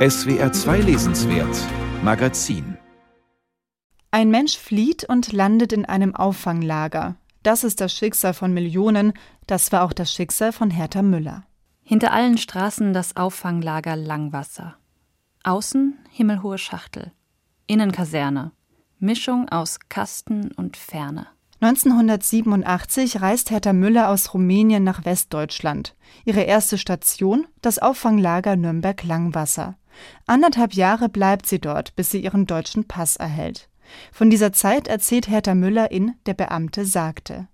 SWR 2 Lesenswert Magazin Ein Mensch flieht und landet in einem Auffanglager. Das ist das Schicksal von Millionen, das war auch das Schicksal von Hertha Müller. Hinter allen Straßen das Auffanglager Langwasser. Außen himmelhohe Schachtel. Innen Kaserne. Mischung aus Kasten und Ferne. 1987 reist Hertha Müller aus Rumänien nach Westdeutschland. Ihre erste Station das Auffanglager Nürnberg-Langwasser. Anderthalb Jahre bleibt sie dort, bis sie ihren deutschen Pass erhält. Von dieser Zeit erzählt Hertha Müller in Der Beamte sagte.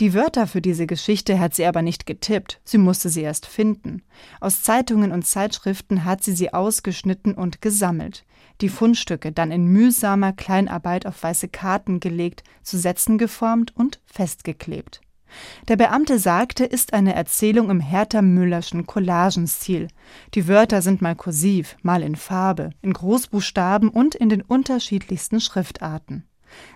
Die Wörter für diese Geschichte hat sie aber nicht getippt, sie musste sie erst finden. Aus Zeitungen und Zeitschriften hat sie sie ausgeschnitten und gesammelt die Fundstücke dann in mühsamer Kleinarbeit auf weiße Karten gelegt, zu Sätzen geformt und festgeklebt. Der Beamte sagte, ist eine Erzählung im Hertha-Müllerschen Collagenstil. Die Wörter sind mal kursiv, mal in Farbe, in Großbuchstaben und in den unterschiedlichsten Schriftarten.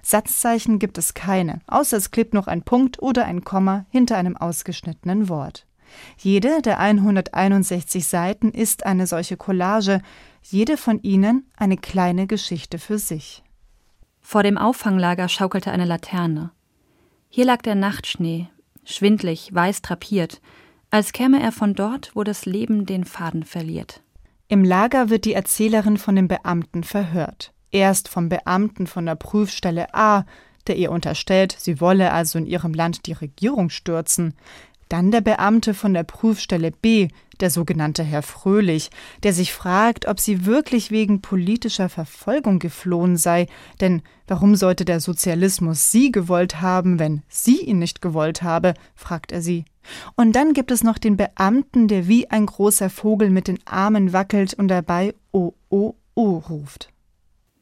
Satzzeichen gibt es keine, außer es klebt noch ein Punkt oder ein Komma hinter einem ausgeschnittenen Wort. Jede der 161 Seiten ist eine solche Collage, jede von ihnen eine kleine Geschichte für sich. Vor dem Auffanglager schaukelte eine Laterne. Hier lag der Nachtschnee, schwindlig, weiß drapiert, als käme er von dort, wo das Leben den Faden verliert. Im Lager wird die Erzählerin von dem Beamten verhört. Erst vom Beamten von der Prüfstelle A, der ihr unterstellt, sie wolle also in ihrem Land die Regierung stürzen, dann der Beamte von der Prüfstelle B, der sogenannte Herr Fröhlich, der sich fragt, ob sie wirklich wegen politischer Verfolgung geflohen sei, denn warum sollte der Sozialismus sie gewollt haben, wenn sie ihn nicht gewollt habe, fragt er sie. Und dann gibt es noch den Beamten, der wie ein großer Vogel mit den Armen wackelt und dabei O, O, O ruft.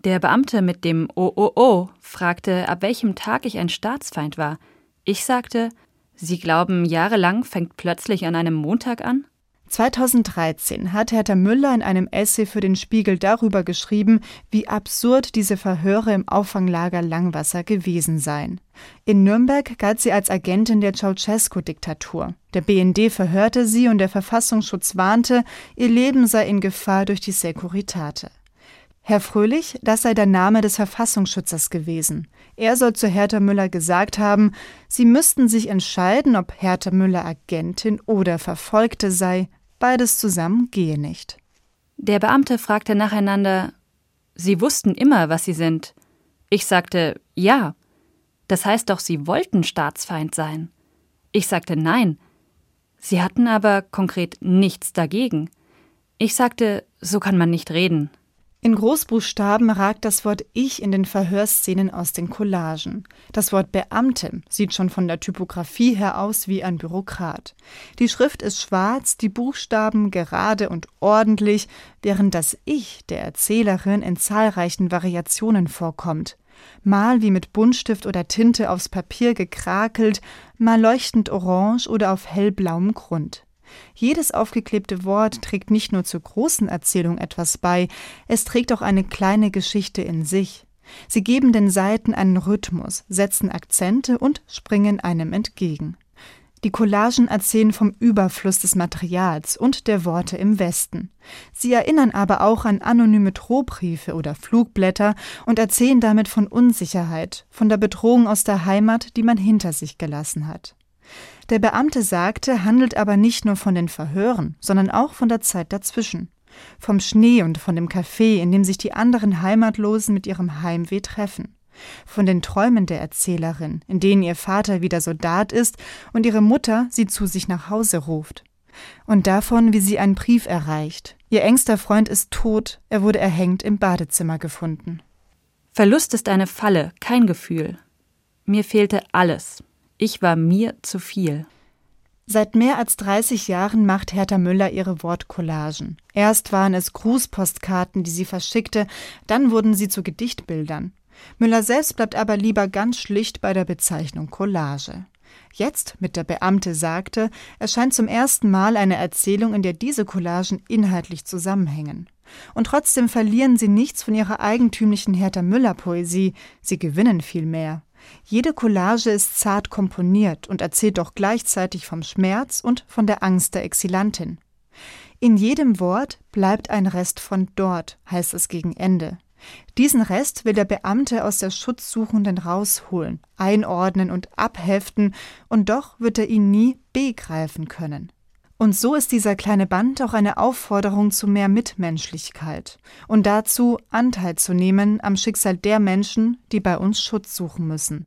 Der Beamte mit dem O, O, O fragte, ab welchem Tag ich ein Staatsfeind war. Ich sagte, Sie glauben, jahrelang fängt plötzlich an einem Montag an? 2013 hat Hertha Müller in einem Essay für den Spiegel darüber geschrieben, wie absurd diese Verhöre im Auffanglager Langwasser gewesen seien. In Nürnberg galt sie als Agentin der Ceausescu-Diktatur. Der BND verhörte sie und der Verfassungsschutz warnte, ihr Leben sei in Gefahr durch die Securitate. Herr Fröhlich, das sei der Name des Verfassungsschützers gewesen. Er soll zu Hertha Müller gesagt haben, sie müssten sich entscheiden, ob Hertha Müller Agentin oder Verfolgte sei. Beides zusammen gehe nicht. Der Beamte fragte nacheinander, Sie wussten immer, was Sie sind. Ich sagte, ja. Das heißt doch, Sie wollten Staatsfeind sein. Ich sagte nein. Sie hatten aber konkret nichts dagegen. Ich sagte, so kann man nicht reden. In Großbuchstaben ragt das Wort Ich in den Verhörszenen aus den Collagen. Das Wort Beamte sieht schon von der Typografie her aus wie ein Bürokrat. Die Schrift ist schwarz, die Buchstaben gerade und ordentlich, während das Ich der Erzählerin in zahlreichen Variationen vorkommt. Mal wie mit Buntstift oder Tinte aufs Papier gekrakelt, mal leuchtend orange oder auf hellblauem Grund. Jedes aufgeklebte Wort trägt nicht nur zur großen Erzählung etwas bei, es trägt auch eine kleine Geschichte in sich. Sie geben den Seiten einen Rhythmus, setzen Akzente und springen einem entgegen. Die Collagen erzählen vom Überfluss des Materials und der Worte im Westen. Sie erinnern aber auch an anonyme Drohbriefe oder Flugblätter und erzählen damit von Unsicherheit, von der Bedrohung aus der Heimat, die man hinter sich gelassen hat. Der Beamte sagte, handelt aber nicht nur von den Verhören, sondern auch von der Zeit dazwischen. Vom Schnee und von dem Café, in dem sich die anderen Heimatlosen mit ihrem Heimweh treffen. Von den Träumen der Erzählerin, in denen ihr Vater wieder Soldat ist und ihre Mutter sie zu sich nach Hause ruft. Und davon, wie sie einen Brief erreicht. Ihr engster Freund ist tot, er wurde erhängt im Badezimmer gefunden. Verlust ist eine Falle, kein Gefühl. Mir fehlte alles, ich war mir zu viel. Seit mehr als 30 Jahren macht Hertha Müller ihre Wortcollagen. Erst waren es Grußpostkarten, die sie verschickte, dann wurden sie zu Gedichtbildern. Müller selbst bleibt aber lieber ganz schlicht bei der Bezeichnung Collage. Jetzt, mit der Beamte sagte, erscheint zum ersten Mal eine Erzählung, in der diese Collagen inhaltlich zusammenhängen. Und trotzdem verlieren sie nichts von ihrer eigentümlichen Hertha Müller Poesie, sie gewinnen vielmehr. Jede Collage ist zart komponiert und erzählt doch gleichzeitig vom Schmerz und von der Angst der Exilantin. In jedem Wort bleibt ein Rest von dort, heißt es gegen Ende. Diesen Rest will der Beamte aus der Schutzsuchenden rausholen, einordnen und abheften, und doch wird er ihn nie begreifen können. Und so ist dieser kleine Band auch eine Aufforderung zu mehr Mitmenschlichkeit und dazu, Anteil zu nehmen am Schicksal der Menschen, die bei uns Schutz suchen müssen.